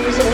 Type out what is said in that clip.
music.